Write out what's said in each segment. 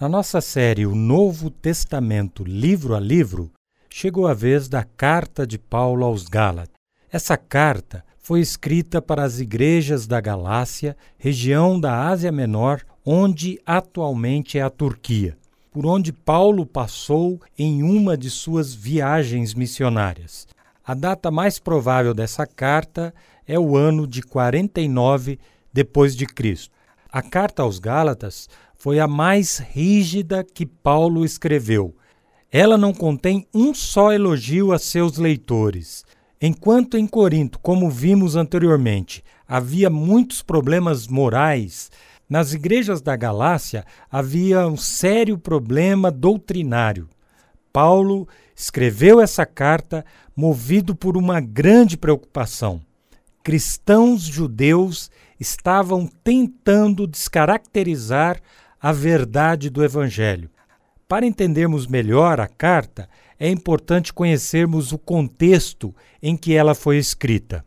Na nossa série O Novo Testamento, livro a livro, chegou a vez da carta de Paulo aos Gálatas. Essa carta foi escrita para as igrejas da Galácia, região da Ásia Menor, onde atualmente é a Turquia, por onde Paulo passou em uma de suas viagens missionárias. A data mais provável dessa carta é o ano de 49 depois de Cristo. A carta aos Gálatas foi a mais rígida que Paulo escreveu. Ela não contém um só elogio a seus leitores. Enquanto em Corinto, como vimos anteriormente, havia muitos problemas morais, nas igrejas da Galácia havia um sério problema doutrinário. Paulo escreveu essa carta movido por uma grande preocupação. Cristãos judeus estavam tentando descaracterizar a verdade do Evangelho. Para entendermos melhor a carta, é importante conhecermos o contexto em que ela foi escrita.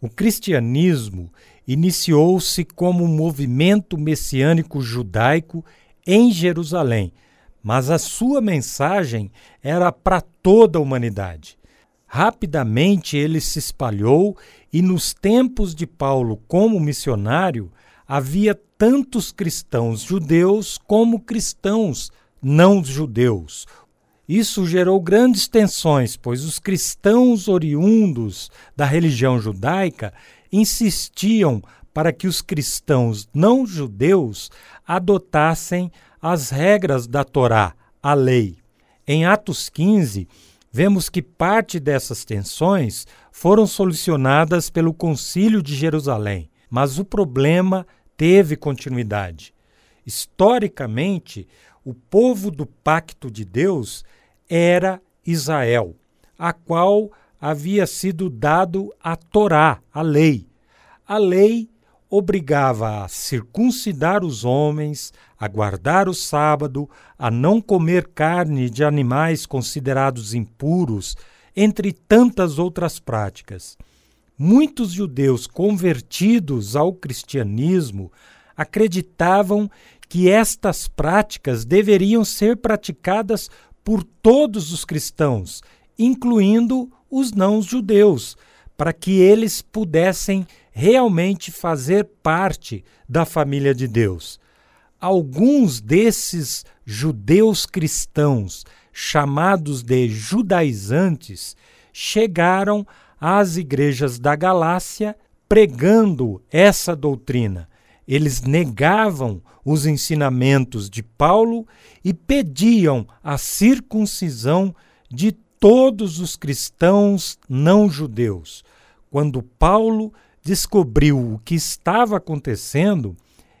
O cristianismo iniciou-se como um movimento messiânico judaico em Jerusalém, mas a sua mensagem era para toda a humanidade. Rapidamente ele se espalhou e, nos tempos de Paulo como missionário, havia tantos cristãos judeus como cristãos não judeus. Isso gerou grandes tensões, pois os cristãos oriundos da religião judaica insistiam para que os cristãos não judeus adotassem as regras da Torá, a lei. Em Atos 15, vemos que parte dessas tensões foram solucionadas pelo Concílio de Jerusalém, mas o problema teve continuidade. Historicamente, o povo do pacto de Deus era Israel, a qual havia sido dado a Torá, a lei. A lei obrigava a circuncidar os homens, a guardar o sábado, a não comer carne de animais considerados impuros, entre tantas outras práticas. Muitos judeus convertidos ao cristianismo acreditavam que estas práticas deveriam ser praticadas por todos os cristãos, incluindo os não-judeus, para que eles pudessem realmente fazer parte da família de Deus. Alguns desses judeus cristãos, chamados de judaizantes, chegaram às igrejas da Galácia pregando essa doutrina. Eles negavam os ensinamentos de Paulo e pediam a circuncisão de todos os cristãos não judeus. Quando Paulo descobriu o que estava acontecendo,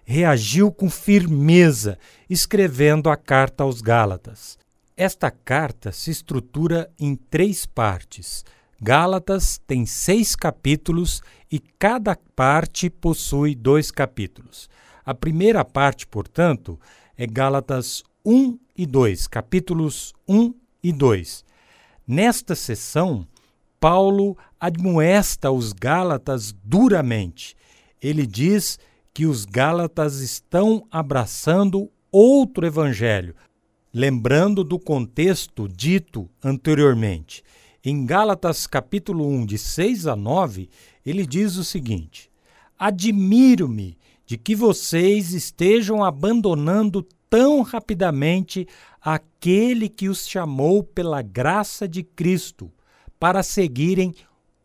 reagiu com firmeza, escrevendo a carta aos Gálatas. Esta carta se estrutura em três partes. Gálatas tem seis capítulos e cada parte possui dois capítulos. A primeira parte, portanto, é Gálatas 1 e 2, capítulos 1 e 2. Nesta sessão, Paulo admoesta os Gálatas duramente. Ele diz que os Gálatas estão abraçando outro evangelho, lembrando do contexto dito anteriormente. Em Gálatas capítulo 1, de 6 a 9, ele diz o seguinte: Admiro-me de que vocês estejam abandonando tão rapidamente aquele que os chamou pela graça de Cristo para seguirem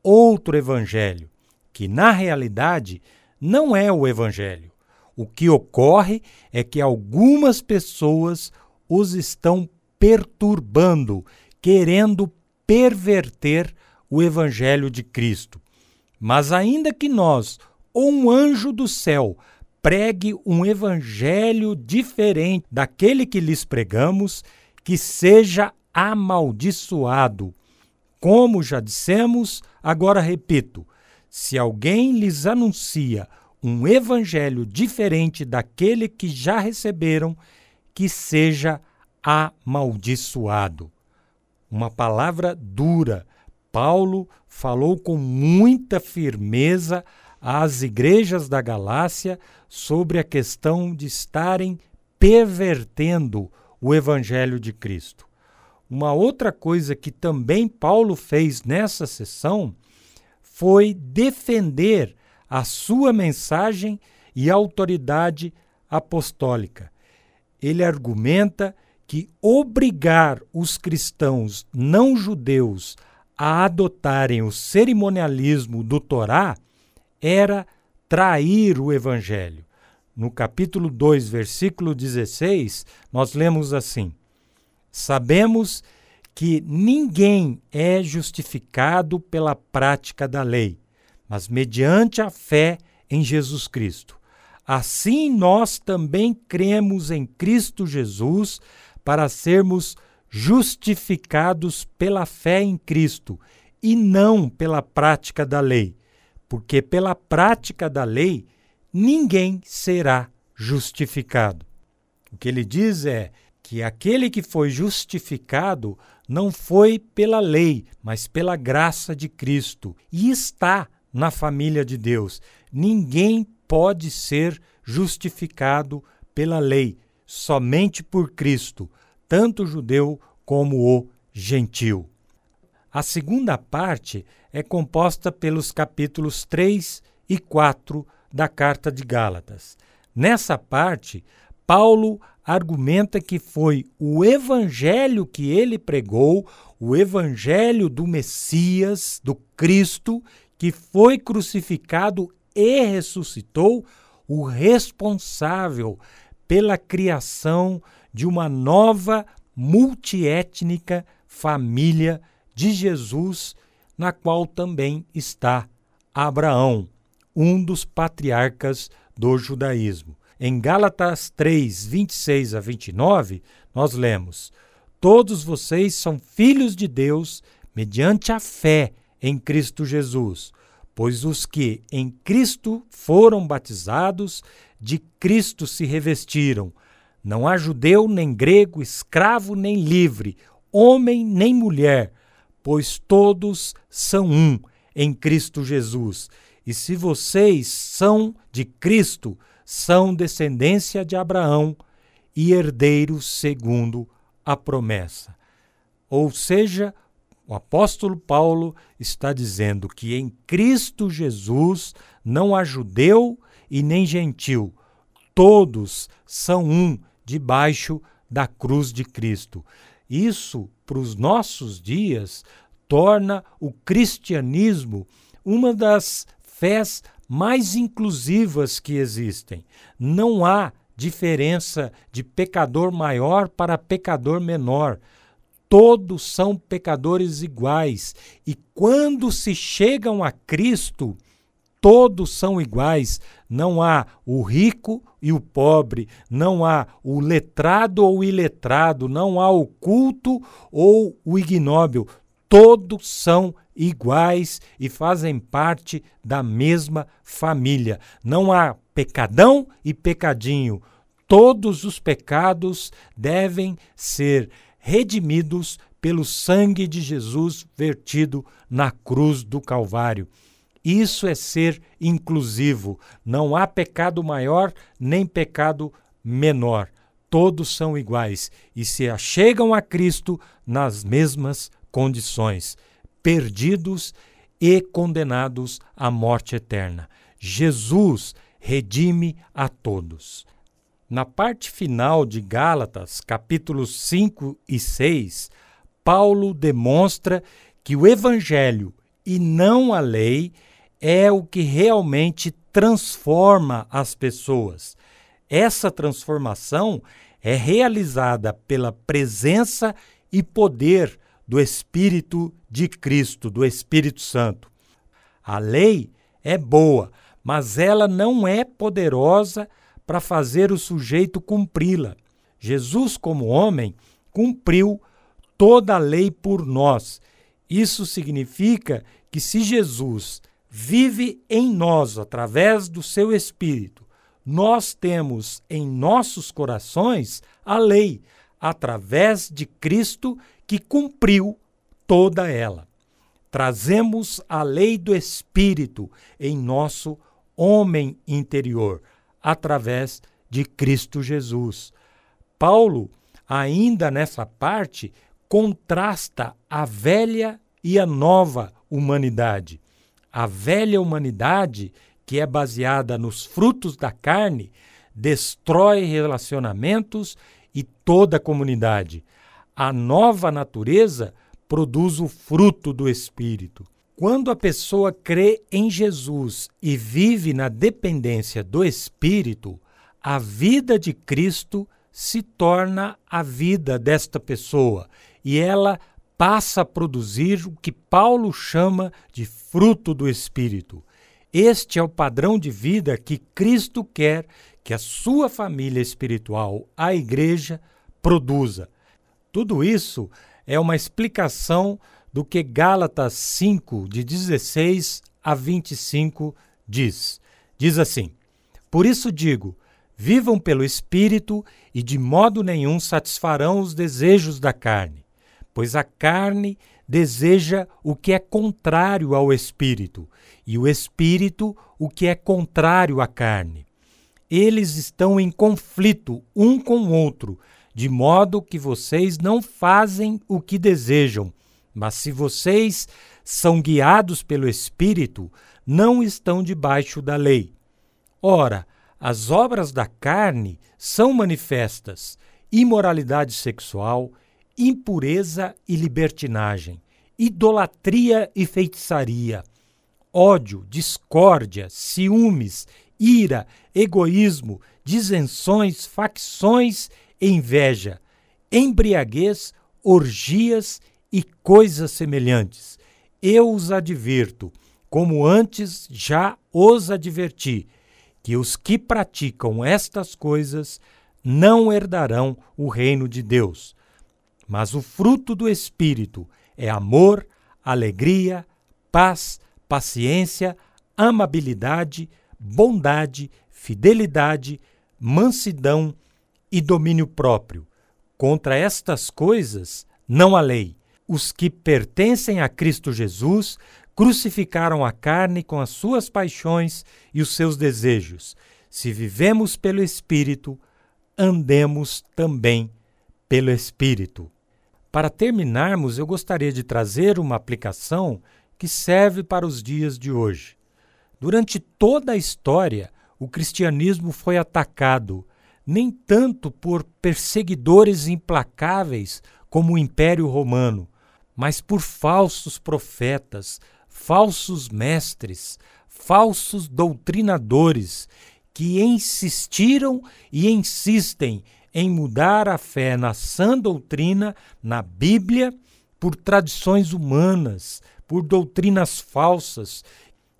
outro evangelho, que na realidade não é o evangelho. O que ocorre é que algumas pessoas os estão perturbando, querendo perverter o evangelho de Cristo. Mas ainda que nós, ou um anjo do céu, pregue um evangelho diferente daquele que lhes pregamos, que seja amaldiçoado. Como já dissemos, agora repito: se alguém lhes anuncia um evangelho diferente daquele que já receberam, que seja amaldiçoado. Uma palavra dura. Paulo falou com muita firmeza às igrejas da Galácia sobre a questão de estarem pervertendo o evangelho de Cristo. Uma outra coisa que também Paulo fez nessa sessão foi defender a sua mensagem e autoridade apostólica. Ele argumenta que obrigar os cristãos não judeus a adotarem o cerimonialismo do Torá era trair o evangelho. No capítulo 2, versículo 16, nós lemos assim: Sabemos que ninguém é justificado pela prática da lei, mas mediante a fé em Jesus Cristo. Assim nós também cremos em Cristo Jesus para sermos justificados pela fé em Cristo e não pela prática da lei, porque pela prática da lei ninguém será justificado. O que ele diz é que aquele que foi justificado não foi pela lei, mas pela graça de Cristo e está na família de Deus. Ninguém pode ser justificado pela lei, somente por Cristo, tanto o judeu como o gentil. A segunda parte é composta pelos capítulos 3 e 4 da carta de Gálatas. Nessa parte, Paulo argumenta que foi o evangelho que ele pregou, o evangelho do Messias, do Cristo, que foi crucificado e ressuscitou, o responsável pela criação de uma nova multiétnica família de Jesus, na qual também está Abraão, um dos patriarcas do judaísmo. Em Gálatas 3, 26 a 29, nós lemos: Todos vocês são filhos de Deus mediante a fé em Cristo Jesus, pois os que em Cristo foram batizados, de Cristo se revestiram. Não há judeu nem grego, escravo nem livre, homem nem mulher, pois todos são um em Cristo Jesus. E se vocês são de Cristo, são descendência de Abraão e herdeiros segundo a promessa. Ou seja, o apóstolo Paulo está dizendo que em Cristo Jesus não há judeu e nem gentil, todos são um debaixo da cruz de Cristo. Isso, para os nossos dias, torna o cristianismo uma das fés mais inclusivas que existem. Não há diferença de pecador maior para pecador menor. Todos são pecadores iguais. E quando se chegam a Cristo, todos são iguais. Não há o rico e o pobre, não há o letrado ou o iletrado, não há o culto ou o ignóbil. Todos são iguais e fazem parte da mesma família. Não há pecadão e pecadinho. Todos os pecados devem ser redimidos pelo sangue de Jesus vertido na cruz do Calvário. Isso é ser inclusivo. Não há pecado maior nem pecado menor. Todos são iguais e se achegam a Cristo nas mesmas condições, perdidos e condenados à morte eterna. Jesus redime a todos. Na parte final de Gálatas, capítulos 5 e 6, Paulo demonstra que o evangelho e não a lei é o que realmente transforma as pessoas. Essa transformação é realizada pela presença e poder do Espírito de Cristo, do Espírito Santo. A lei é boa, mas ela não é poderosa para fazer o sujeito cumpri-la. Jesus, como homem, cumpriu toda a lei por nós. Isso significa que se Jesus vive em nós através do seu Espírito. Nós temos em nossos corações a lei, através de Cristo que cumpriu toda ela. Trazemos a lei do Espírito em nosso homem interior, através de Cristo Jesus. Paulo, ainda nessa parte, contrasta a velha e a nova humanidade. A velha humanidade, que é baseada nos frutos da carne, destrói relacionamentos e toda a comunidade. A nova natureza produz o fruto do Espírito. Quando a pessoa crê em Jesus e vive na dependência do Espírito, a vida de Cristo se torna a vida desta pessoa e ela passa a produzir o que Paulo chama de fruto do Espírito. Este é o padrão de vida que Cristo quer que a sua família espiritual, a igreja, produza. Tudo isso é uma explicação do que Gálatas 5, de 16 a 25, diz. Diz assim: Por isso digo, vivam pelo Espírito e de modo nenhum satisfarão os desejos da carne, pois a carne deseja o que é contrário ao Espírito, e o Espírito o que é contrário à carne. Eles estão em conflito um com o outro, de modo que vocês não fazem o que desejam. Mas se vocês são guiados pelo Espírito, não estão debaixo da lei. Ora, as obras da carne são manifestas: imoralidade sexual, impureza e libertinagem, idolatria e feitiçaria, ódio, discórdia, ciúmes, ira, egoísmo, disenções, facções inveja, embriaguez, orgias e coisas semelhantes. Eu os advirto, como antes já os adverti, que os que praticam estas coisas não herdarão o reino de Deus. Mas o fruto do Espírito é amor, alegria, paz, paciência, amabilidade, bondade, fidelidade, mansidão e domínio próprio. Contra estas coisas não há lei. Os que pertencem a Cristo Jesus crucificaram a carne com as suas paixões e os seus desejos. Se vivemos pelo Espírito, andemos também pelo Espírito. Para terminarmos, eu gostaria de trazer uma aplicação que serve para os dias de hoje. Durante toda a história, o cristianismo foi atacado nem tanto por perseguidores implacáveis como o Império Romano, mas por falsos profetas, falsos mestres, falsos doutrinadores que insistiram e insistem em mudar a fé na sã doutrina, na Bíblia, por tradições humanas, por doutrinas falsas,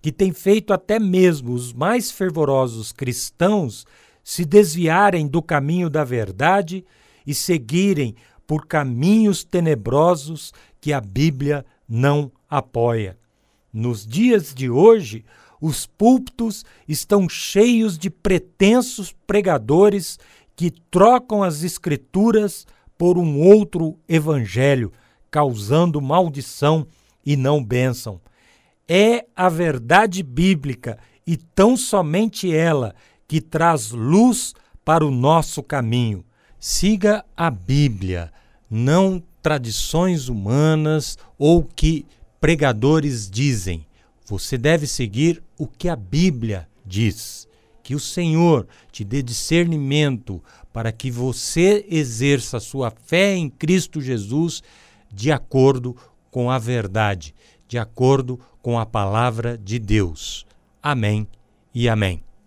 que têm feito até mesmo os mais fervorosos cristãos se desviarem do caminho da verdade e seguirem por caminhos tenebrosos que a Bíblia não apoia. Nos dias de hoje, os púlpitos estão cheios de pretensos pregadores que trocam as Escrituras por um outro evangelho, causando maldição e não bênção. É a verdade bíblica e tão somente ela que traz luz para o nosso caminho. Siga a Bíblia, não tradições humanas ou que pregadores dizem. Você deve seguir o que a Bíblia diz. Que o Senhor te dê discernimento para que você exerça sua fé em Cristo Jesus de acordo com a verdade, de acordo com a palavra de Deus. Amém e amém.